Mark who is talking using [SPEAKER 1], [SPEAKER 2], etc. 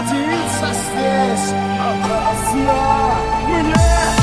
[SPEAKER 1] родиться здесь а опасно мне.